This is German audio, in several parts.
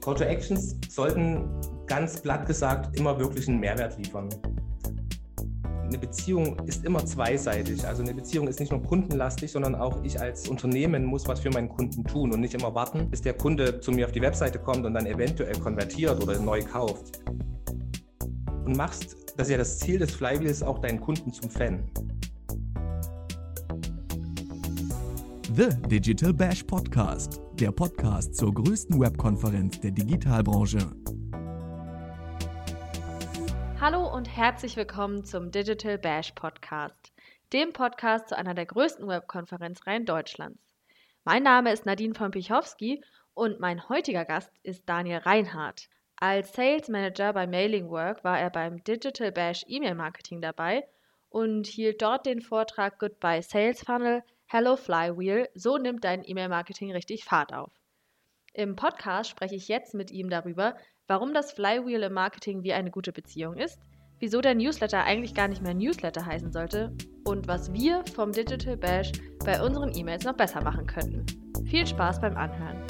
Call to Actions sollten ganz platt gesagt immer wirklich einen Mehrwert liefern. Eine Beziehung ist immer zweiseitig. Also eine Beziehung ist nicht nur kundenlastig, sondern auch ich als Unternehmen muss was für meinen Kunden tun und nicht immer warten, bis der Kunde zu mir auf die Webseite kommt und dann eventuell konvertiert oder neu kauft. Und machst, das ist ja das Ziel des Flywheels, auch deinen Kunden zum Fan. The Digital Bash Podcast, der Podcast zur größten Webkonferenz der Digitalbranche. Hallo und herzlich willkommen zum Digital Bash Podcast, dem Podcast zu einer der größten Webkonferenzreihen Deutschlands. Mein Name ist Nadine von Pichowski und mein heutiger Gast ist Daniel Reinhardt. Als Sales Manager bei Mailing Work war er beim Digital Bash E-Mail Marketing dabei und hielt dort den Vortrag Goodbye Sales Funnel – Hello Flywheel, so nimmt dein E-Mail-Marketing richtig Fahrt auf. Im Podcast spreche ich jetzt mit ihm darüber, warum das Flywheel im Marketing wie eine gute Beziehung ist, wieso der Newsletter eigentlich gar nicht mehr Newsletter heißen sollte und was wir vom Digital Bash bei unseren E-Mails noch besser machen könnten. Viel Spaß beim Anhören.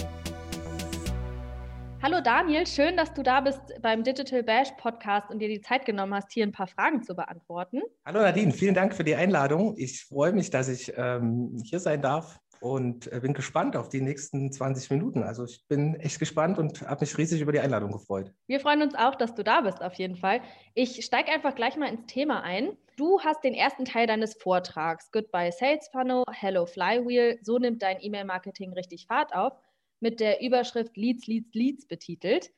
Hallo Daniel, schön, dass du da bist beim Digital Bash Podcast und dir die Zeit genommen hast, hier ein paar Fragen zu beantworten. Hallo Nadine, vielen Dank für die Einladung. Ich freue mich, dass ich ähm, hier sein darf und äh, bin gespannt auf die nächsten 20 Minuten. Also ich bin echt gespannt und habe mich riesig über die Einladung gefreut. Wir freuen uns auch, dass du da bist, auf jeden Fall. Ich steige einfach gleich mal ins Thema ein. Du hast den ersten Teil deines Vortrags, Goodbye Sales Funnel, Hello Flywheel, so nimmt dein E-Mail-Marketing richtig Fahrt auf mit der Überschrift Leads, Leads, Leads betitelt.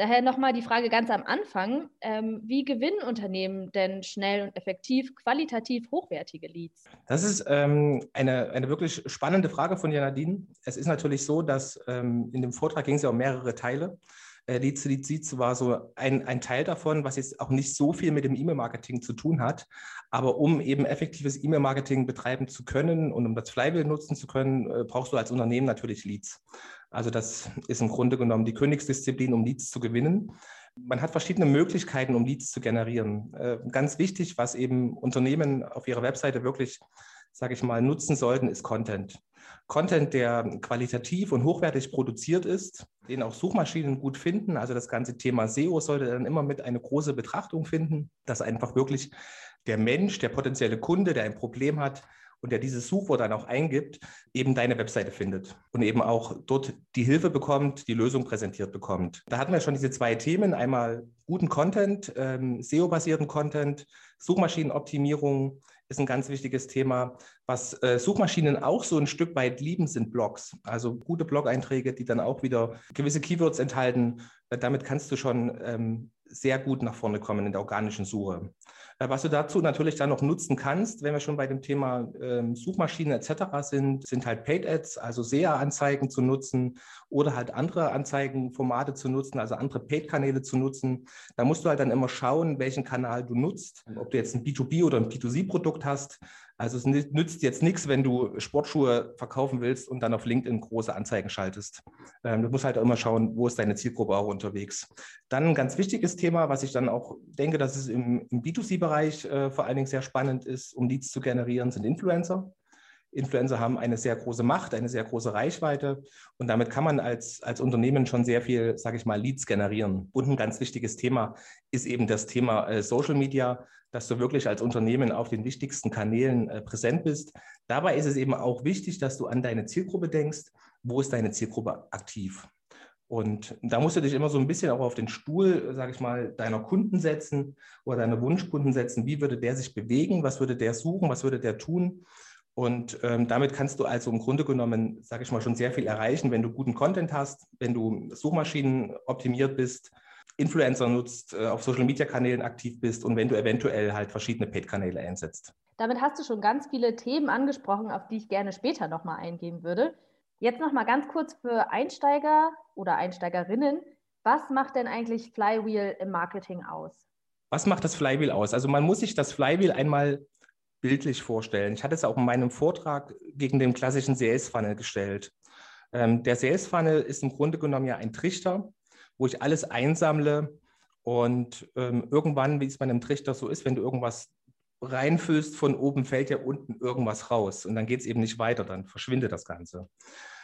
Daher nochmal die Frage ganz am Anfang, ähm, wie gewinnen Unternehmen denn schnell und effektiv qualitativ hochwertige Leads? Das ist ähm, eine, eine wirklich spannende Frage von dir, Nadine. Es ist natürlich so, dass ähm, in dem Vortrag ging es ja um mehrere Teile. Äh, Leads, Leads, Leads war so ein, ein Teil davon, was jetzt auch nicht so viel mit dem E-Mail-Marketing zu tun hat. Aber um eben effektives E-Mail-Marketing betreiben zu können und um das Flywheel nutzen zu können, äh, brauchst du als Unternehmen natürlich Leads. Also das ist im Grunde genommen die Königsdisziplin, um Leads zu gewinnen. Man hat verschiedene Möglichkeiten, um Leads zu generieren. Äh, ganz wichtig, was eben Unternehmen auf ihrer Webseite wirklich, sage ich mal, nutzen sollten, ist Content. Content, der qualitativ und hochwertig produziert ist, den auch Suchmaschinen gut finden. Also das ganze Thema SEO sollte dann immer mit eine große Betrachtung finden, dass einfach wirklich der Mensch, der potenzielle Kunde, der ein Problem hat, und der dieses Suchwort dann auch eingibt, eben deine Webseite findet und eben auch dort die Hilfe bekommt, die Lösung präsentiert bekommt. Da hatten wir schon diese zwei Themen, einmal guten Content, ähm, SEO-basierten Content, Suchmaschinenoptimierung ist ein ganz wichtiges Thema. Was äh, Suchmaschinen auch so ein Stück weit lieben, sind Blogs. Also gute Blog-Einträge, die dann auch wieder gewisse Keywords enthalten. Äh, damit kannst du schon ähm, sehr gut nach vorne kommen in der organischen Suche. Äh, was du dazu natürlich dann noch nutzen kannst, wenn wir schon bei dem Thema ähm, Suchmaschinen etc. sind, sind halt Paid Ads, also SEA-Anzeigen zu nutzen oder halt andere Anzeigenformate zu nutzen, also andere Paid-Kanäle zu nutzen. Da musst du halt dann immer schauen, welchen Kanal du nutzt, ob du jetzt ein B2B oder ein B2C-Produkt hast. Also es nützt jetzt nichts, wenn du Sportschuhe verkaufen willst und dann auf LinkedIn große Anzeigen schaltest. Ähm, du musst halt immer schauen, wo ist deine Zielgruppe auch unterwegs. Dann ein ganz wichtiges Thema, was ich dann auch denke, dass es im, im B2C-Bereich äh, vor allen Dingen sehr spannend ist, um Leads zu generieren, sind Influencer. Influencer haben eine sehr große Macht, eine sehr große Reichweite und damit kann man als, als Unternehmen schon sehr viel, sage ich mal, Leads generieren. Und ein ganz wichtiges Thema ist eben das Thema äh, Social Media dass du wirklich als Unternehmen auf den wichtigsten Kanälen äh, präsent bist. Dabei ist es eben auch wichtig, dass du an deine Zielgruppe denkst. Wo ist deine Zielgruppe aktiv? Und da musst du dich immer so ein bisschen auch auf den Stuhl, sage ich mal, deiner Kunden setzen oder deiner Wunschkunden setzen. Wie würde der sich bewegen? Was würde der suchen? Was würde der tun? Und ähm, damit kannst du also im Grunde genommen, sage ich mal, schon sehr viel erreichen, wenn du guten Content hast, wenn du Suchmaschinen optimiert bist, Influencer nutzt, äh, auf Social-Media-Kanälen aktiv bist und wenn du eventuell halt verschiedene Paid-Kanäle einsetzt. Damit hast du schon ganz viele Themen angesprochen, auf die ich gerne später nochmal eingehen würde. Jetzt nochmal ganz kurz für Einsteiger oder Einsteigerinnen. Was macht denn eigentlich Flywheel im Marketing aus? Was macht das Flywheel aus? Also man muss sich das Flywheel einmal bildlich vorstellen. Ich hatte es auch in meinem Vortrag gegen den klassischen Sales-Funnel gestellt. Ähm, der Sales-Funnel ist im Grunde genommen ja ein Trichter, wo ich alles einsammle und ähm, irgendwann, wie es bei einem Trichter so ist, wenn du irgendwas reinfüllst, von oben fällt ja unten irgendwas raus und dann geht es eben nicht weiter, dann verschwindet das Ganze.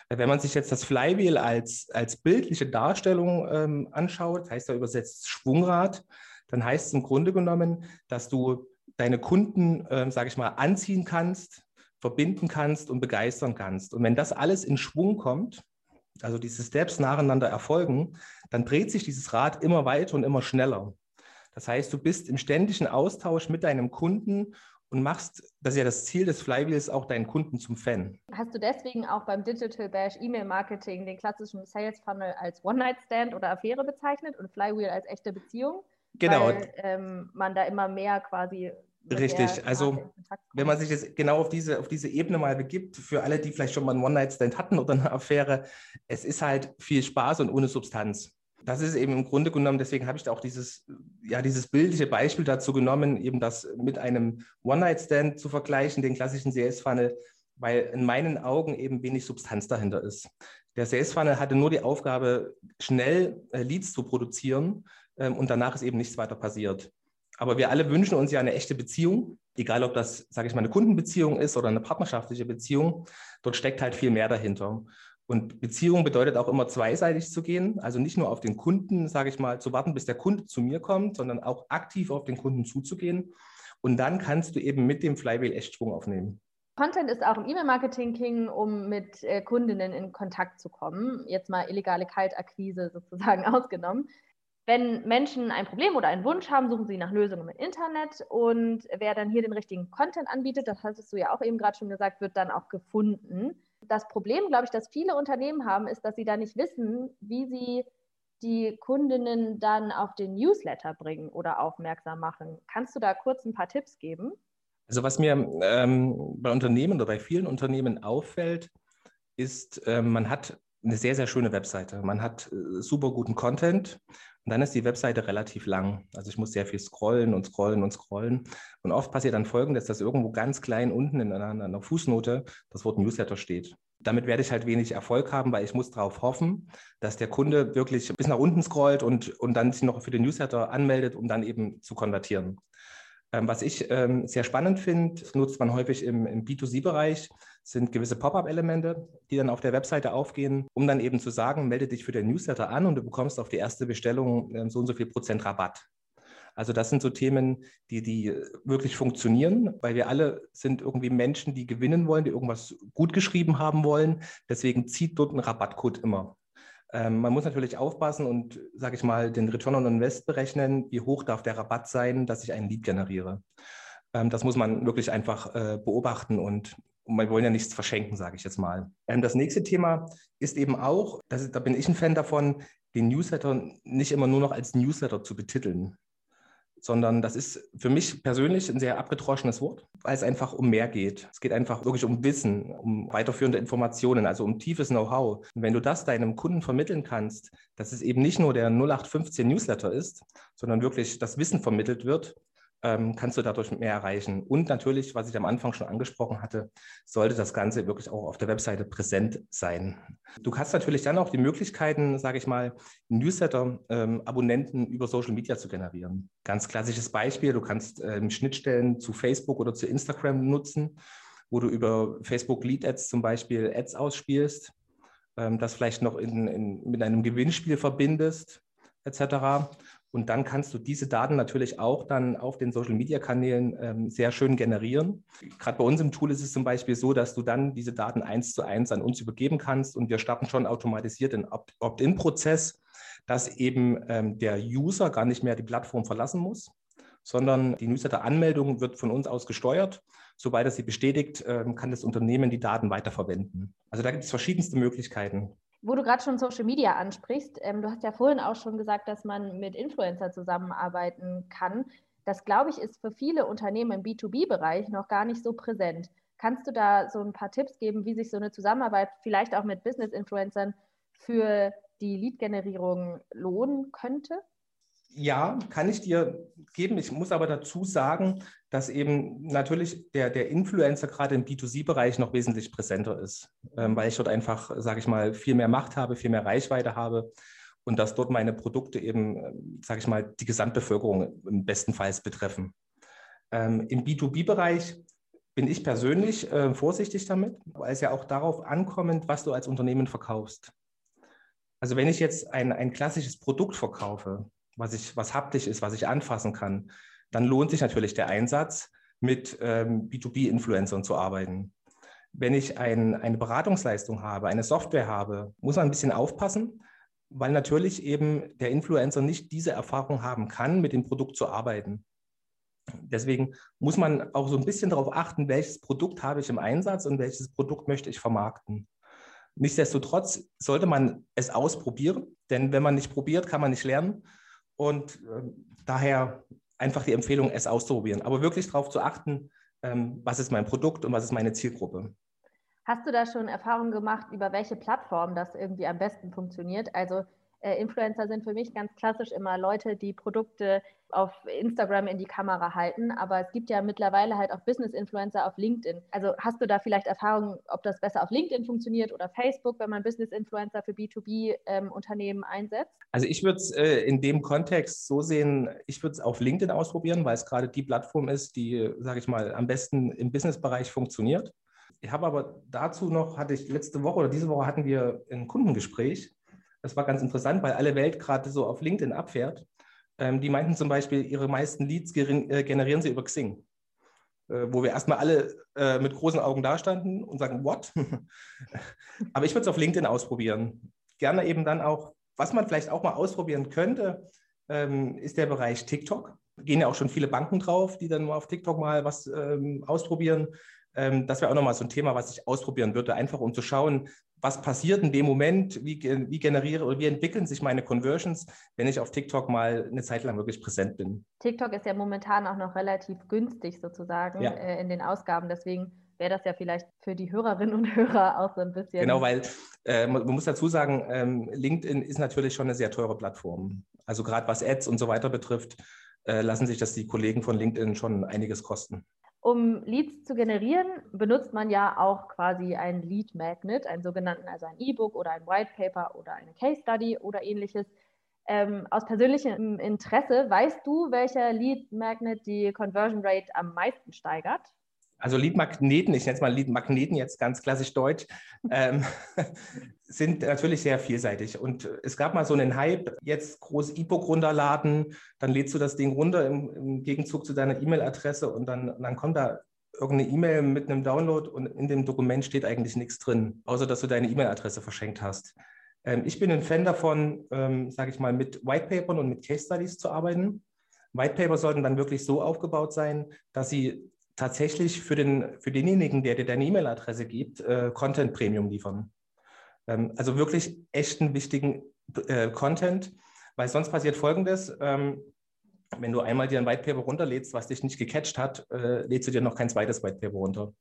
Wenn man sich jetzt das Flywheel als, als bildliche Darstellung ähm, anschaut, heißt da übersetzt Schwungrad, dann heißt es im Grunde genommen, dass du deine Kunden, äh, sage ich mal, anziehen kannst, verbinden kannst und begeistern kannst. Und wenn das alles in Schwung kommt, also diese Steps nacheinander erfolgen, dann dreht sich dieses Rad immer weiter und immer schneller. Das heißt, du bist im ständigen Austausch mit deinem Kunden und machst, das ist ja das Ziel des Flywheels, auch deinen Kunden zum Fan. Hast du deswegen auch beim Digital Bash E-Mail Marketing den klassischen Sales Funnel als One-Night-Stand oder Affäre bezeichnet und Flywheel als echte Beziehung? Genau. Weil ähm, man da immer mehr quasi Richtig, also wenn man sich jetzt genau auf diese, auf diese Ebene mal begibt, für alle, die vielleicht schon mal einen One-Night-Stand hatten oder eine Affäre, es ist halt viel Spaß und ohne Substanz. Das ist eben im Grunde genommen, deswegen habe ich da auch dieses, ja, dieses bildliche Beispiel dazu genommen, eben das mit einem One-Night-Stand zu vergleichen, den klassischen CS-Funnel, weil in meinen Augen eben wenig Substanz dahinter ist. Der Sales Funnel hatte nur die Aufgabe, schnell äh, Leads zu produzieren ähm, und danach ist eben nichts weiter passiert. Aber wir alle wünschen uns ja eine echte Beziehung, egal ob das, sage ich mal, eine Kundenbeziehung ist oder eine partnerschaftliche Beziehung. Dort steckt halt viel mehr dahinter. Und Beziehung bedeutet auch immer zweiseitig zu gehen, also nicht nur auf den Kunden, sage ich mal, zu warten, bis der Kunde zu mir kommt, sondern auch aktiv auf den Kunden zuzugehen. Und dann kannst du eben mit dem Flywheel echt Schwung aufnehmen. Content ist auch im E-Mail-Marketing King, um mit äh, Kundinnen in Kontakt zu kommen. Jetzt mal illegale Kaltakquise sozusagen ausgenommen. Wenn Menschen ein Problem oder einen Wunsch haben, suchen sie nach Lösungen im Internet und wer dann hier den richtigen Content anbietet, das hattest du ja auch eben gerade schon gesagt, wird dann auch gefunden. Das Problem, glaube ich, das viele Unternehmen haben, ist, dass sie da nicht wissen, wie sie die Kundinnen dann auf den Newsletter bringen oder aufmerksam machen. Kannst du da kurz ein paar Tipps geben? Also was mir ähm, bei Unternehmen oder bei vielen Unternehmen auffällt, ist, äh, man hat eine sehr, sehr schöne Webseite. Man hat äh, super guten Content und dann ist die Webseite relativ lang. Also ich muss sehr viel scrollen und scrollen und scrollen. Und oft passiert dann folgendes, dass irgendwo ganz klein unten in einer, einer Fußnote das Wort Newsletter steht. Damit werde ich halt wenig Erfolg haben, weil ich muss darauf hoffen, dass der Kunde wirklich bis nach unten scrollt und, und dann sich noch für den Newsletter anmeldet, um dann eben zu konvertieren. Ähm, was ich ähm, sehr spannend finde, nutzt man häufig im, im B2C-Bereich, sind gewisse Pop-up-Elemente, die dann auf der Webseite aufgehen, um dann eben zu sagen, melde dich für den Newsletter an und du bekommst auf die erste Bestellung ähm, so und so viel Prozent Rabatt. Also das sind so Themen, die, die wirklich funktionieren, weil wir alle sind irgendwie Menschen, die gewinnen wollen, die irgendwas gut geschrieben haben wollen. Deswegen zieht dort ein Rabattcode immer. Ähm, man muss natürlich aufpassen und, sage ich mal, den Return on Invest berechnen, wie hoch darf der Rabatt sein, dass ich einen Lead generiere. Ähm, das muss man wirklich einfach äh, beobachten und, und wir wollen ja nichts verschenken, sage ich jetzt mal. Ähm, das nächste Thema ist eben auch, das, da bin ich ein Fan davon, den Newsletter nicht immer nur noch als Newsletter zu betiteln sondern das ist für mich persönlich ein sehr abgedroschenes Wort, weil es einfach um mehr geht. Es geht einfach wirklich um Wissen, um weiterführende Informationen, also um tiefes Know-how. Wenn du das deinem Kunden vermitteln kannst, dass es eben nicht nur der 0815 Newsletter ist, sondern wirklich das Wissen vermittelt wird, kannst du dadurch mehr erreichen. Und natürlich, was ich am Anfang schon angesprochen hatte, sollte das Ganze wirklich auch auf der Webseite präsent sein. Du hast natürlich dann auch die Möglichkeiten, sage ich mal, Newsletter-Abonnenten ähm, über Social Media zu generieren. Ganz klassisches Beispiel, du kannst ähm, Schnittstellen zu Facebook oder zu Instagram nutzen, wo du über Facebook Lead Ads zum Beispiel Ads ausspielst, ähm, das vielleicht noch in, in, mit einem Gewinnspiel verbindest, etc. Und dann kannst du diese Daten natürlich auch dann auf den Social-Media-Kanälen ähm, sehr schön generieren. Gerade bei uns im Tool ist es zum Beispiel so, dass du dann diese Daten eins zu eins an uns übergeben kannst und wir starten schon automatisiert den Opt-in-Prozess, dass eben ähm, der User gar nicht mehr die Plattform verlassen muss, sondern die Newsletter-Anmeldung wird von uns aus gesteuert. Sobald er sie bestätigt, ähm, kann das Unternehmen die Daten weiterverwenden. Also da gibt es verschiedenste Möglichkeiten. Wo du gerade schon Social Media ansprichst, ähm, du hast ja vorhin auch schon gesagt, dass man mit Influencer zusammenarbeiten kann. Das, glaube ich, ist für viele Unternehmen im B2B-Bereich noch gar nicht so präsent. Kannst du da so ein paar Tipps geben, wie sich so eine Zusammenarbeit vielleicht auch mit Business-Influencern für die Lead-Generierung lohnen könnte? Ja, kann ich dir geben. Ich muss aber dazu sagen, dass eben natürlich der, der Influencer gerade im B2C-Bereich noch wesentlich präsenter ist, ähm, weil ich dort einfach, sage ich mal, viel mehr Macht habe, viel mehr Reichweite habe und dass dort meine Produkte eben, sage ich mal, die Gesamtbevölkerung im besten Fall betreffen. Ähm, Im B2B-Bereich bin ich persönlich äh, vorsichtig damit, weil es ja auch darauf ankommt, was du als Unternehmen verkaufst. Also wenn ich jetzt ein, ein klassisches Produkt verkaufe, was, ich, was haptisch ist, was ich anfassen kann, dann lohnt sich natürlich der Einsatz, mit ähm, B2B-Influencern zu arbeiten. Wenn ich ein, eine Beratungsleistung habe, eine Software habe, muss man ein bisschen aufpassen, weil natürlich eben der Influencer nicht diese Erfahrung haben kann, mit dem Produkt zu arbeiten. Deswegen muss man auch so ein bisschen darauf achten, welches Produkt habe ich im Einsatz und welches Produkt möchte ich vermarkten. Nichtsdestotrotz sollte man es ausprobieren, denn wenn man nicht probiert, kann man nicht lernen. Und äh, daher einfach die Empfehlung, es auszuprobieren, aber wirklich darauf zu achten, ähm, was ist mein Produkt und was ist meine Zielgruppe. Hast du da schon Erfahrungen gemacht, über welche Plattform das irgendwie am besten funktioniert? Also Influencer sind für mich ganz klassisch immer Leute, die Produkte auf Instagram in die Kamera halten. Aber es gibt ja mittlerweile halt auch Business-Influencer auf LinkedIn. Also hast du da vielleicht Erfahrungen, ob das besser auf LinkedIn funktioniert oder Facebook, wenn man Business-Influencer für B2B-Unternehmen ähm, einsetzt? Also ich würde es äh, in dem Kontext so sehen, ich würde es auf LinkedIn ausprobieren, weil es gerade die Plattform ist, die, sage ich mal, am besten im Business-Bereich funktioniert. Ich habe aber dazu noch, hatte ich letzte Woche oder diese Woche hatten wir ein Kundengespräch das war ganz interessant, weil alle Welt gerade so auf LinkedIn abfährt. Ähm, die meinten zum Beispiel, ihre meisten Leads äh, generieren sie über Xing. Äh, wo wir erstmal alle äh, mit großen Augen dastanden und sagen, what? Aber ich würde es auf LinkedIn ausprobieren. Gerne eben dann auch, was man vielleicht auch mal ausprobieren könnte, ähm, ist der Bereich TikTok. Gehen ja auch schon viele Banken drauf, die dann mal auf TikTok mal was ähm, ausprobieren. Ähm, das wäre auch nochmal so ein Thema, was ich ausprobieren würde, einfach um zu schauen, was passiert in dem Moment, wie, wie generiere oder wie entwickeln sich meine Conversions, wenn ich auf TikTok mal eine Zeit lang wirklich präsent bin. TikTok ist ja momentan auch noch relativ günstig sozusagen ja. äh, in den Ausgaben, deswegen wäre das ja vielleicht für die Hörerinnen und Hörer auch so ein bisschen. Genau, weil äh, man, muss dazu sagen, ähm, LinkedIn ist natürlich schon eine sehr teure Plattform. Also gerade was Ads und so weiter betrifft, äh, lassen sich das die Kollegen von LinkedIn schon einiges kosten. Um Leads zu generieren, benutzt man ja auch quasi ein Lead Magnet, einen sogenannten, also ein E-Book oder ein White Paper oder eine Case Study oder ähnliches. Ähm, aus persönlichem Interesse, weißt du, welcher Lead Magnet die Conversion Rate am meisten steigert? Also Leadmagneten, ich nenne es mal Leadmagneten jetzt ganz klassisch deutsch, ähm, sind natürlich sehr vielseitig. Und es gab mal so einen Hype, jetzt groß E-Book runterladen, dann lädst du das Ding runter im, im Gegenzug zu deiner E-Mail-Adresse und dann, dann kommt da irgendeine E-Mail mit einem Download und in dem Dokument steht eigentlich nichts drin, außer dass du deine E-Mail-Adresse verschenkt hast. Ähm, ich bin ein Fan davon, ähm, sage ich mal, mit Whitepapern und mit Case Studies zu arbeiten. Whitepaper sollten dann wirklich so aufgebaut sein, dass sie tatsächlich für, den, für denjenigen, der dir deine E-Mail-Adresse gibt, äh, Content Premium liefern. Ähm, also wirklich echten, wichtigen äh, Content, weil sonst passiert Folgendes. Ähm, wenn du einmal dir ein White Paper runterlädst, was dich nicht gecatcht hat, äh, lädst du dir noch kein zweites White Paper runter.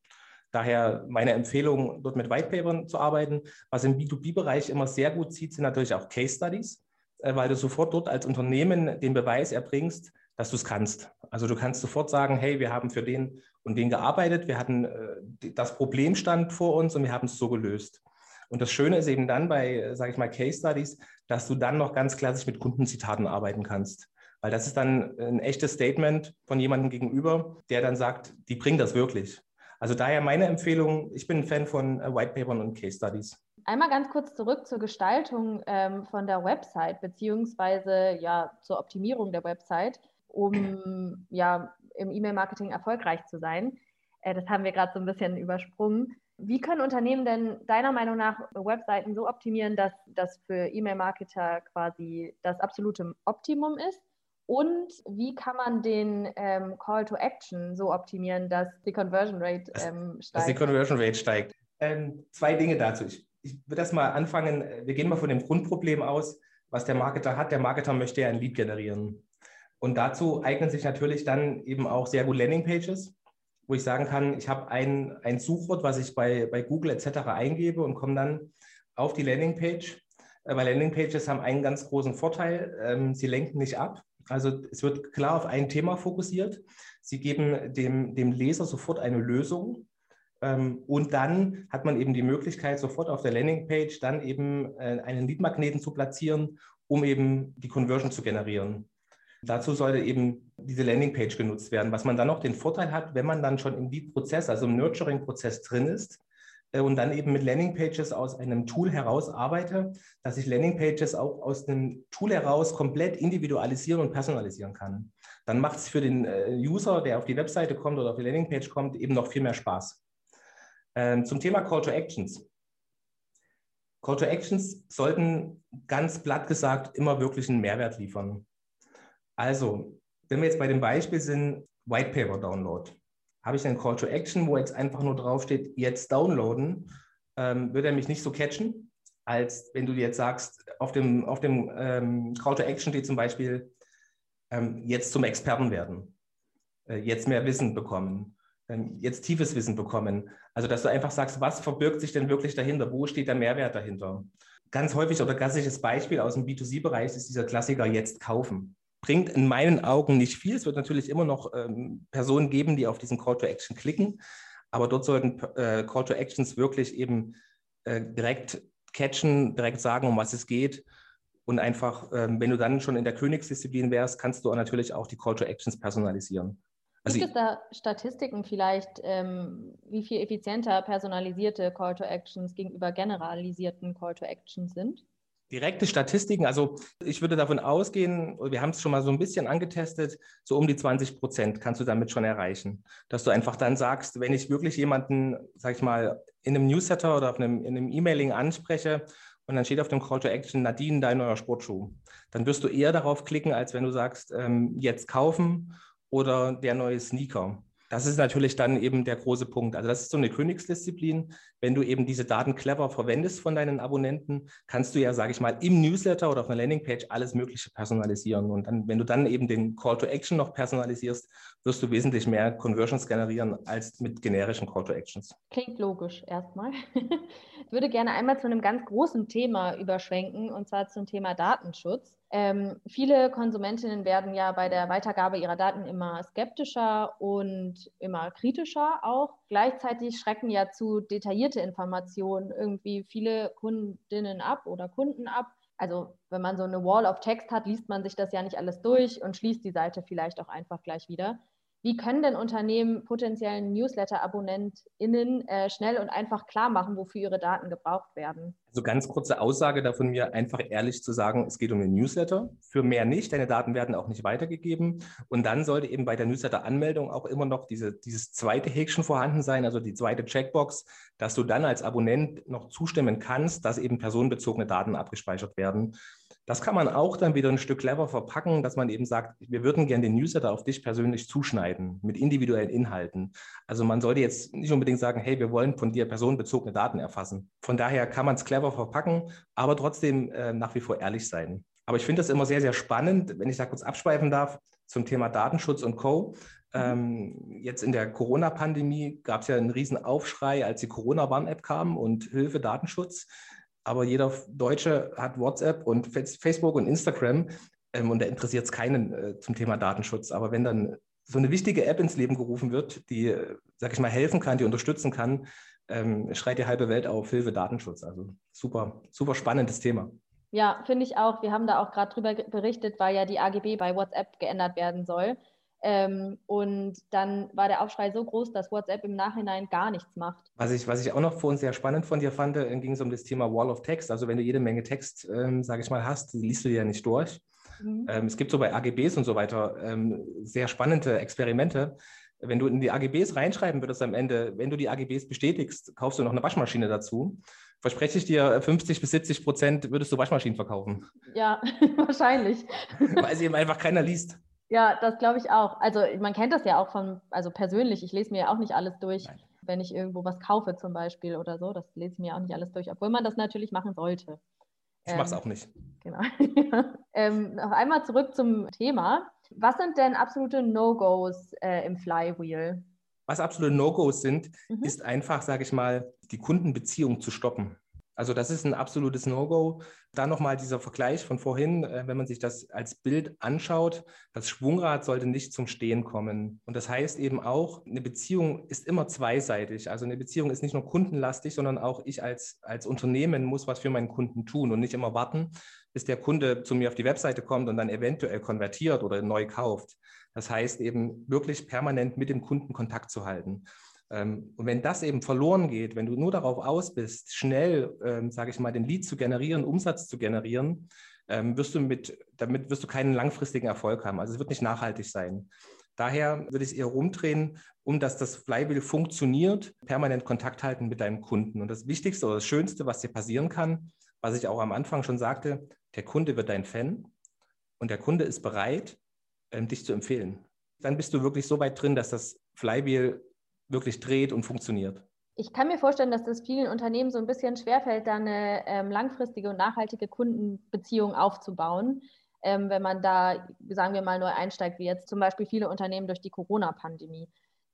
Daher meine Empfehlung, dort mit White Papern zu arbeiten. Was im B2B-Bereich immer sehr gut zieht, sind natürlich auch Case Studies, äh, weil du sofort dort als Unternehmen den Beweis erbringst, dass du es kannst. Also du kannst sofort sagen, hey, wir haben für den und den gearbeitet, wir hatten äh, das Problem stand vor uns und wir haben es so gelöst. Und das Schöne ist eben dann bei, sage ich mal, Case Studies, dass du dann noch ganz klassisch mit Kundenzitaten arbeiten kannst. Weil das ist dann ein echtes Statement von jemandem gegenüber, der dann sagt, die bringen das wirklich. Also daher meine Empfehlung, ich bin ein Fan von äh, Whitepapern und Case Studies. Einmal ganz kurz zurück zur Gestaltung ähm, von der Website, beziehungsweise ja zur Optimierung der Website um ja im E-Mail-Marketing erfolgreich zu sein. Äh, das haben wir gerade so ein bisschen übersprungen. Wie können Unternehmen denn deiner Meinung nach Webseiten so optimieren, dass das für E-Mail-Marketer quasi das absolute Optimum ist? Und wie kann man den ähm, Call to Action so optimieren, dass die Conversion Rate ähm, steigt? Dass die Conversion Rate steigt. Ähm, zwei Dinge dazu. Ich, ich würde das mal anfangen. Wir gehen mal von dem Grundproblem aus, was der Marketer hat. Der Marketer möchte ja ein Lead generieren. Und dazu eignen sich natürlich dann eben auch sehr gut Landingpages, wo ich sagen kann, ich habe ein, ein Suchwort, was ich bei, bei Google etc. eingebe und komme dann auf die Landingpage. Äh, weil Landingpages haben einen ganz großen Vorteil, ähm, sie lenken nicht ab. Also es wird klar auf ein Thema fokussiert. Sie geben dem, dem Leser sofort eine Lösung. Ähm, und dann hat man eben die Möglichkeit, sofort auf der Landingpage dann eben äh, einen Leadmagneten zu platzieren, um eben die Conversion zu generieren. Dazu sollte eben diese Landingpage genutzt werden. Was man dann noch den Vorteil hat, wenn man dann schon im Lead-Prozess, also im Nurturing-Prozess drin ist, äh, und dann eben mit Landingpages aus einem Tool heraus arbeite, dass ich Landingpages auch aus einem Tool heraus komplett individualisieren und personalisieren kann. Dann macht es für den äh, User, der auf die Webseite kommt oder auf die Landingpage kommt, eben noch viel mehr Spaß. Ähm, zum Thema Call to Actions. Call to Actions sollten ganz platt gesagt immer wirklich einen Mehrwert liefern. Also, wenn wir jetzt bei dem Beispiel sind, White Paper Download habe ich einen Call to Action, wo jetzt einfach nur draufsteht, jetzt downloaden, ähm, wird er mich nicht so catchen, als wenn du jetzt sagst, auf dem, auf dem ähm, Call to Action steht zum Beispiel, ähm, jetzt zum Experten werden, äh, jetzt mehr Wissen bekommen, ähm, jetzt tiefes Wissen bekommen. Also, dass du einfach sagst, was verbirgt sich denn wirklich dahinter? Wo steht der Mehrwert dahinter? Ganz häufig oder klassisches Beispiel aus dem B2C-Bereich ist dieser Klassiker jetzt kaufen bringt in meinen Augen nicht viel. Es wird natürlich immer noch ähm, Personen geben, die auf diesen Call to Action klicken, aber dort sollten äh, Call to Actions wirklich eben äh, direkt catchen, direkt sagen, um was es geht. Und einfach, ähm, wenn du dann schon in der Königsdisziplin wärst, kannst du natürlich auch die Call to Actions personalisieren. Also Gibt es da Statistiken vielleicht, ähm, wie viel effizienter personalisierte Call to Actions gegenüber generalisierten Call to Actions sind? Direkte Statistiken, also ich würde davon ausgehen, wir haben es schon mal so ein bisschen angetestet, so um die 20 Prozent kannst du damit schon erreichen. Dass du einfach dann sagst, wenn ich wirklich jemanden, sag ich mal, in einem Newsletter oder auf einem, in einem E-Mailing anspreche und dann steht auf dem Call to Action Nadine, dein neuer Sportschuh, dann wirst du eher darauf klicken, als wenn du sagst, ähm, jetzt kaufen oder der neue Sneaker. Das ist natürlich dann eben der große Punkt. Also das ist so eine Königsdisziplin. Wenn du eben diese Daten clever verwendest von deinen Abonnenten, kannst du ja, sage ich mal, im Newsletter oder auf einer Landingpage alles Mögliche personalisieren. Und dann, wenn du dann eben den Call to Action noch personalisierst, wirst du wesentlich mehr Conversions generieren als mit generischen Call to Actions. Klingt logisch erstmal. ich würde gerne einmal zu einem ganz großen Thema überschwenken, und zwar zum Thema Datenschutz. Ähm, viele Konsumentinnen werden ja bei der Weitergabe ihrer Daten immer skeptischer und immer kritischer auch. Gleichzeitig schrecken ja zu detaillierte Informationen irgendwie viele Kundinnen ab oder Kunden ab. Also wenn man so eine Wall of Text hat, liest man sich das ja nicht alles durch und schließt die Seite vielleicht auch einfach gleich wieder. Wie können denn Unternehmen potenziellen Newsletter-AbonnentInnen äh, schnell und einfach klar machen, wofür ihre Daten gebraucht werden? Also ganz kurze Aussage davon mir, einfach ehrlich zu sagen, es geht um den Newsletter. Für mehr nicht. Deine Daten werden auch nicht weitergegeben. Und dann sollte eben bei der Newsletter-Anmeldung auch immer noch diese, dieses zweite Häkchen vorhanden sein, also die zweite Checkbox, dass du dann als Abonnent noch zustimmen kannst, dass eben personenbezogene Daten abgespeichert werden. Das kann man auch dann wieder ein Stück clever verpacken, dass man eben sagt, wir würden gerne den Newsletter auf dich persönlich zuschneiden mit individuellen Inhalten. Also man sollte jetzt nicht unbedingt sagen, hey, wir wollen von dir personenbezogene Daten erfassen. Von daher kann man es clever verpacken, aber trotzdem äh, nach wie vor ehrlich sein. Aber ich finde das immer sehr, sehr spannend, wenn ich da kurz abschweifen darf zum Thema Datenschutz und Co. Mhm. Ähm, jetzt in der Corona-Pandemie gab es ja einen riesen Aufschrei, als die Corona-Warn-App kam und Hilfe Datenschutz aber jeder Deutsche hat WhatsApp und Facebook und Instagram ähm, und da interessiert es keinen äh, zum Thema Datenschutz. Aber wenn dann so eine wichtige App ins Leben gerufen wird, die, äh, sag ich mal, helfen kann, die unterstützen kann, ähm, schreit die halbe Welt auf Hilfe Datenschutz. Also super, super spannendes Thema. Ja, finde ich auch. Wir haben da auch gerade drüber berichtet, weil ja die AGB bei WhatsApp geändert werden soll. Ähm, und dann war der Aufschrei so groß, dass WhatsApp im Nachhinein gar nichts macht. Was ich, was ich auch noch vorhin sehr spannend von dir fand, äh, ging es um das Thema Wall of Text. Also wenn du jede Menge Text, ähm, sage ich mal, hast, liest du dir ja nicht durch. Mhm. Ähm, es gibt so bei AGBs und so weiter ähm, sehr spannende Experimente. Wenn du in die AGBs reinschreiben würdest am Ende, wenn du die AGBs bestätigst, kaufst du noch eine Waschmaschine dazu. Verspreche ich dir, 50 bis 70 Prozent würdest du Waschmaschinen verkaufen. Ja, wahrscheinlich. Weil sie eben einfach keiner liest. Ja, das glaube ich auch. Also man kennt das ja auch von, also persönlich, ich lese mir ja auch nicht alles durch, Nein. wenn ich irgendwo was kaufe zum Beispiel oder so. Das lese ich mir auch nicht alles durch, obwohl man das natürlich machen sollte. Ich ähm, mache es auch nicht. Genau. ähm, noch einmal zurück zum Thema. Was sind denn absolute No-Gos äh, im Flywheel? Was absolute No-Gos sind, mhm. ist einfach, sage ich mal, die Kundenbeziehung zu stoppen. Also das ist ein absolutes No-Go. Dann nochmal dieser Vergleich von vorhin, äh, wenn man sich das als Bild anschaut, das Schwungrad sollte nicht zum Stehen kommen. Und das heißt eben auch, eine Beziehung ist immer zweiseitig. Also eine Beziehung ist nicht nur kundenlastig, sondern auch ich als, als Unternehmen muss was für meinen Kunden tun und nicht immer warten, bis der Kunde zu mir auf die Webseite kommt und dann eventuell konvertiert oder neu kauft. Das heißt eben wirklich permanent mit dem Kunden Kontakt zu halten. Ähm, und wenn das eben verloren geht, wenn du nur darauf aus bist, schnell, ähm, sage ich mal, den Lead zu generieren, Umsatz zu generieren, ähm, wirst du mit, damit wirst du keinen langfristigen Erfolg haben. Also es wird nicht nachhaltig sein. Daher würde ich es eher rumdrehen, um dass das Flywheel funktioniert, permanent Kontakt halten mit deinem Kunden. Und das Wichtigste oder das Schönste, was dir passieren kann, was ich auch am Anfang schon sagte, der Kunde wird dein Fan und der Kunde ist bereit, dich zu empfehlen. Dann bist du wirklich so weit drin, dass das Flywheel wirklich dreht und funktioniert. Ich kann mir vorstellen, dass das vielen Unternehmen so ein bisschen schwerfällt, da eine ähm, langfristige und nachhaltige Kundenbeziehung aufzubauen, ähm, wenn man da, sagen wir mal, neu einsteigt, wie jetzt zum Beispiel viele Unternehmen durch die Corona-Pandemie.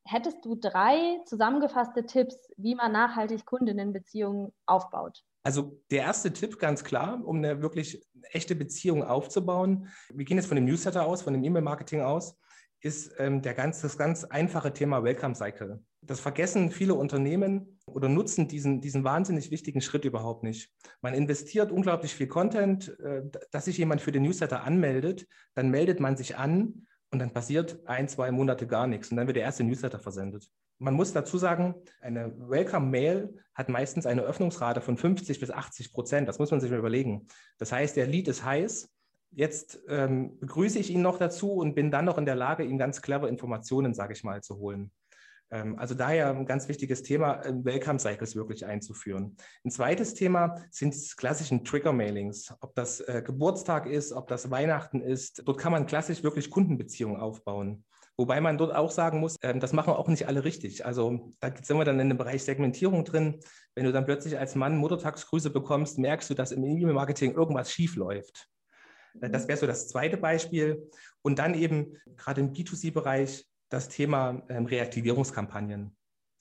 Hättest du drei zusammengefasste Tipps, wie man nachhaltig Kundinnenbeziehungen aufbaut? Also der erste Tipp ganz klar, um eine wirklich echte Beziehung aufzubauen. Wir gehen jetzt von dem Newsletter aus, von dem E-Mail-Marketing aus ist ähm, der ganz, das ganz einfache Thema Welcome Cycle. Das vergessen viele Unternehmen oder nutzen diesen, diesen wahnsinnig wichtigen Schritt überhaupt nicht. Man investiert unglaublich viel Content, äh, dass sich jemand für den Newsletter anmeldet, dann meldet man sich an und dann passiert ein, zwei Monate gar nichts und dann wird der erste Newsletter versendet. Man muss dazu sagen, eine Welcome-Mail hat meistens eine Öffnungsrate von 50 bis 80 Prozent. Das muss man sich mal überlegen. Das heißt, der Lead ist heiß, Jetzt ähm, begrüße ich ihn noch dazu und bin dann noch in der Lage, ihm ganz clever Informationen, sage ich mal, zu holen. Ähm, also daher ein ganz wichtiges Thema, ähm, Welcome Cycles wirklich einzuführen. Ein zweites Thema sind die klassischen Trigger-Mailings. Ob das äh, Geburtstag ist, ob das Weihnachten ist. Dort kann man klassisch wirklich Kundenbeziehungen aufbauen. Wobei man dort auch sagen muss, ähm, das machen auch nicht alle richtig. Also da sind wir dann in dem Bereich Segmentierung drin. Wenn du dann plötzlich als Mann Muttertagsgrüße bekommst, merkst du, dass im E-Mail-Marketing irgendwas schief läuft. Äh, das wäre so das zweite Beispiel. Und dann eben gerade im B2C-Bereich das Thema ähm, Reaktivierungskampagnen,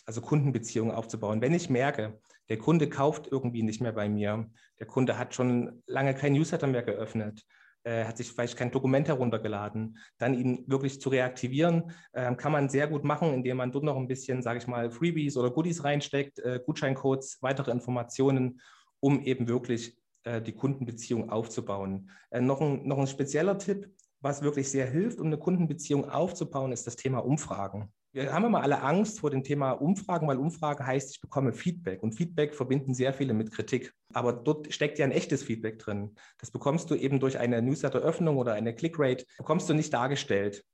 also Kundenbeziehungen aufzubauen. Wenn ich merke, der Kunde kauft irgendwie nicht mehr bei mir, der Kunde hat schon lange kein Newsletter mehr geöffnet, äh, hat sich vielleicht kein Dokument heruntergeladen, dann ihn wirklich zu reaktivieren, äh, kann man sehr gut machen, indem man dort noch ein bisschen, sage ich mal, Freebies oder Goodies reinsteckt, äh, Gutscheincodes, weitere Informationen, um eben wirklich äh, die Kundenbeziehung aufzubauen. Äh, noch, ein, noch ein spezieller Tipp, was wirklich sehr hilft, um eine Kundenbeziehung aufzubauen, ist das Thema Umfragen. Wir haben immer alle Angst vor dem Thema Umfragen, weil Umfrage heißt, ich bekomme Feedback. Und Feedback verbinden sehr viele mit Kritik. Aber dort steckt ja ein echtes Feedback drin. Das bekommst du eben durch eine Newsletter-Öffnung oder eine Clickrate, bekommst du nicht dargestellt.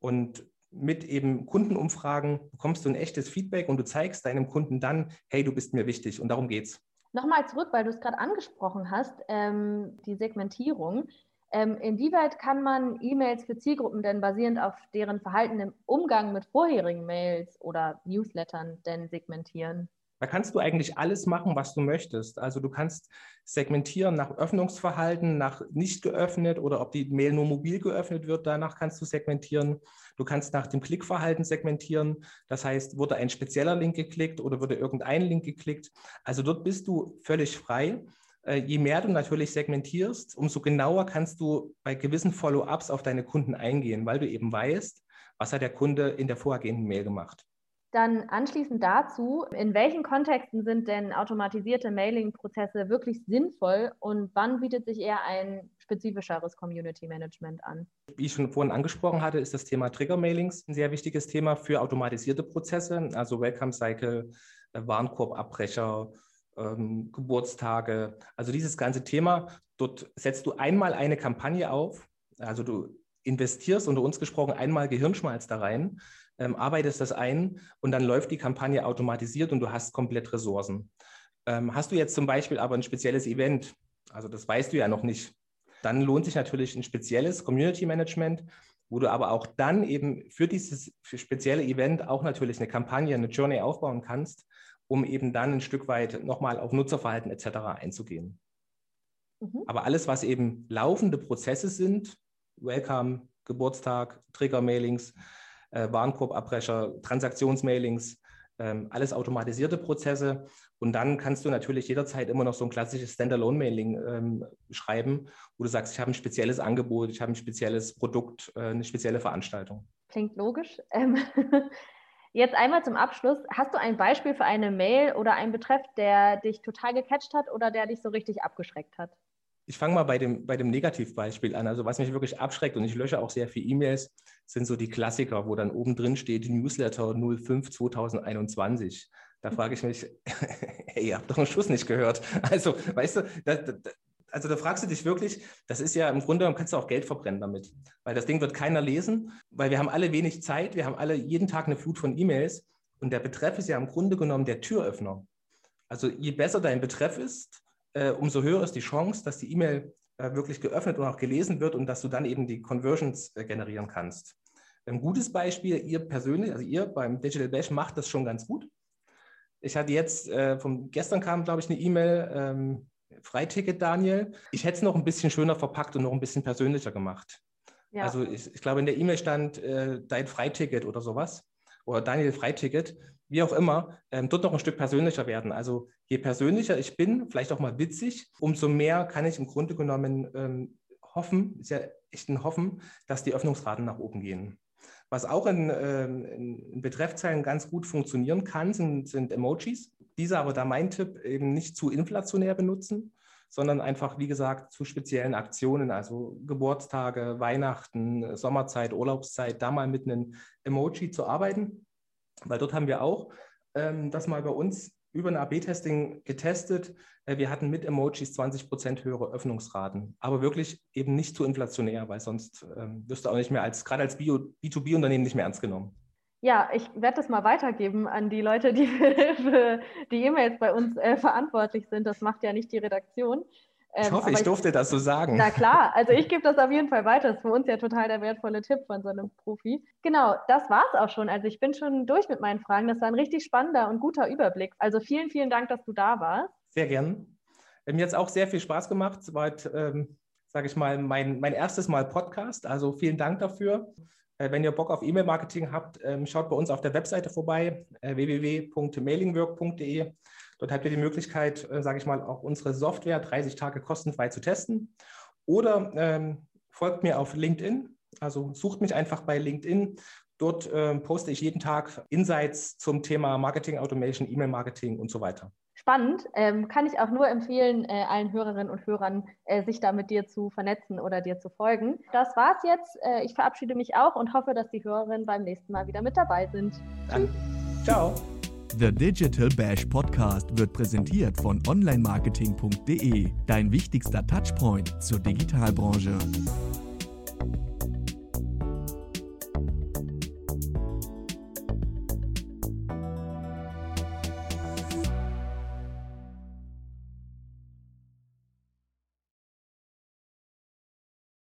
Und mit eben Kundenumfragen bekommst du ein echtes Feedback und du zeigst deinem Kunden dann, hey, du bist mir wichtig. Und darum geht's. Nochmal zurück, weil du es gerade angesprochen hast, ähm, die Segmentierung. Ähm, inwieweit kann man E-Mails für Zielgruppen denn basierend auf deren Verhalten im Umgang mit vorherigen Mails oder Newslettern denn segmentieren? Da kannst du eigentlich alles machen, was du möchtest. Also du kannst segmentieren nach Öffnungsverhalten, nach nicht geöffnet oder ob die Mail nur mobil geöffnet wird, danach kannst du segmentieren. Du kannst nach dem Klickverhalten segmentieren. Das heißt, wurde ein spezieller Link geklickt oder wurde irgendein Link geklickt. Also dort bist du völlig frei. Äh, je mehr du natürlich segmentierst, umso genauer kannst du bei gewissen Follow-ups auf deine Kunden eingehen, weil du eben weißt, was hat der Kunde in der vorhergehenden Mail gemacht. Dann anschließend dazu, in welchen Kontexten sind denn automatisierte Mailing-Prozesse wirklich sinnvoll und wann bietet sich eher ein spezifischeres Community Management an? Wie ich schon vorhin angesprochen hatte, ist das Thema Trigger-Mailings ein sehr wichtiges Thema für automatisierte Prozesse, also Welcome Cycle, äh, Warenkorbabbrecher, ähm, Geburtstage. Also dieses ganze Thema, dort setzt du einmal eine Kampagne auf, also du investierst unter uns gesprochen einmal Gehirnschmalz da rein ähm, arbeitest das ein und dann läuft die Kampagne automatisiert und du hast komplett Ressourcen. Ähm, hast du jetzt zum Beispiel aber ein spezielles Event, also das weißt du ja noch nicht, dann lohnt sich natürlich ein spezielles Community Management, wo du aber auch dann eben für dieses für spezielle Event auch natürlich eine Kampagne, eine Journey aufbauen kannst, um eben dann ein Stück weit nochmal auf Nutzerverhalten etc. einzugehen. Mhm. Aber alles, was eben laufende Prozesse sind, Welcome, Geburtstag, Trigger-Mailings, äh, Warenkorbabbrecher, Transaktionsmailings, ähm, alles automatisierte Prozesse. Und dann kannst du natürlich jederzeit immer noch so ein klassisches Standalone-Mailing ähm, schreiben, wo du sagst, ich habe ein spezielles Angebot, ich habe ein spezielles Produkt, äh, eine spezielle Veranstaltung. Klingt logisch. Ähm, jetzt einmal zum Abschluss. Hast du ein Beispiel für eine Mail oder einen Betreff, der dich total gecatcht hat oder der dich so richtig abgeschreckt hat? Ich fange mal bei dem, bei dem Negativbeispiel an. Also was mich wirklich abschreckt und ich lösche auch sehr viele E-Mails, sind so die Klassiker, wo dann oben drin steht Newsletter 05 2021. Da mhm. frage ich mich, hey, ihr habt doch einen Schuss nicht gehört. Also, weißt du, da, da, also da fragst du dich wirklich, das ist ja im Grunde genommen, kannst du auch Geld verbrennen damit, weil das Ding wird keiner lesen, weil wir haben alle wenig Zeit, wir haben alle jeden Tag eine Flut von E-Mails und der Betreff ist ja im Grunde genommen der Türöffner. Also je besser dein Betreff ist, äh, umso höher ist die Chance, dass die E-Mail äh, wirklich geöffnet und auch gelesen wird und dass du dann eben die Conversions äh, generieren kannst. Ein gutes Beispiel, ihr persönlich, also ihr beim Digital Bash macht das schon ganz gut. Ich hatte jetzt, äh, vom, gestern kam, glaube ich, eine E-Mail, ähm, Freiticket, Daniel. Ich hätte es noch ein bisschen schöner verpackt und noch ein bisschen persönlicher gemacht. Ja. Also ich, ich, glaube, in der E-Mail stand äh, dein Freiticket oder sowas oder Daniel Freiticket wie auch immer, ähm, dort noch ein Stück persönlicher werden. Also je persönlicher ich bin, vielleicht auch mal witzig, umso mehr kann ich im Grunde genommen ähm, hoffen, ist ja echt ein Hoffen, dass die Öffnungsraten nach oben gehen. Was auch in, ähm, in Betreffzeilen ganz gut funktionieren kann, sind, sind Emojis. Diese aber da mein Tipp eben nicht zu inflationär benutzen, sondern einfach, wie gesagt, zu speziellen Aktionen, also Geburtstage, Weihnachten, Sommerzeit, Urlaubszeit, da mal mit einem Emoji zu arbeiten weil dort haben wir auch ähm, das mal bei uns über ein AB-Testing getestet. Äh, wir hatten mit Emojis 20 Prozent höhere Öffnungsraten, aber wirklich eben nicht zu inflationär, weil sonst ähm, wirst du auch nicht mehr als, gerade als B2B-Unternehmen nicht mehr ernst genommen. Ja, ich werde das mal weitergeben an die Leute, die für die E-Mails bei uns äh, verantwortlich sind. Das macht ja nicht die Redaktion. Ähm, ich hoffe, ich durfte ich, das so sagen. Na klar, also ich gebe das auf jeden Fall weiter. Das ist für uns ja total der wertvolle Tipp von so einem Profi. Genau, das war es auch schon. Also ich bin schon durch mit meinen Fragen. Das war ein richtig spannender und guter Überblick. Also vielen, vielen Dank, dass du da warst. Sehr gern. Mir hat es auch sehr viel Spaß gemacht. Es war, ähm, sage ich mal, mein, mein erstes Mal Podcast. Also vielen Dank dafür. Äh, wenn ihr Bock auf E-Mail-Marketing habt, ähm, schaut bei uns auf der Webseite vorbei, äh, www.mailingwork.de. Dort habt ihr die Möglichkeit, äh, sage ich mal, auch unsere Software 30 Tage kostenfrei zu testen. Oder ähm, folgt mir auf LinkedIn. Also sucht mich einfach bei LinkedIn. Dort äh, poste ich jeden Tag Insights zum Thema Marketing Automation, E-Mail-Marketing und so weiter. Spannend. Ähm, kann ich auch nur empfehlen, äh, allen Hörerinnen und Hörern, äh, sich da mit dir zu vernetzen oder dir zu folgen. Das war's jetzt. Äh, ich verabschiede mich auch und hoffe, dass die Hörerinnen beim nächsten Mal wieder mit dabei sind. Dann, ciao. The Digital Bash Podcast wird präsentiert von onlinemarketing.de, dein wichtigster Touchpoint zur Digitalbranche.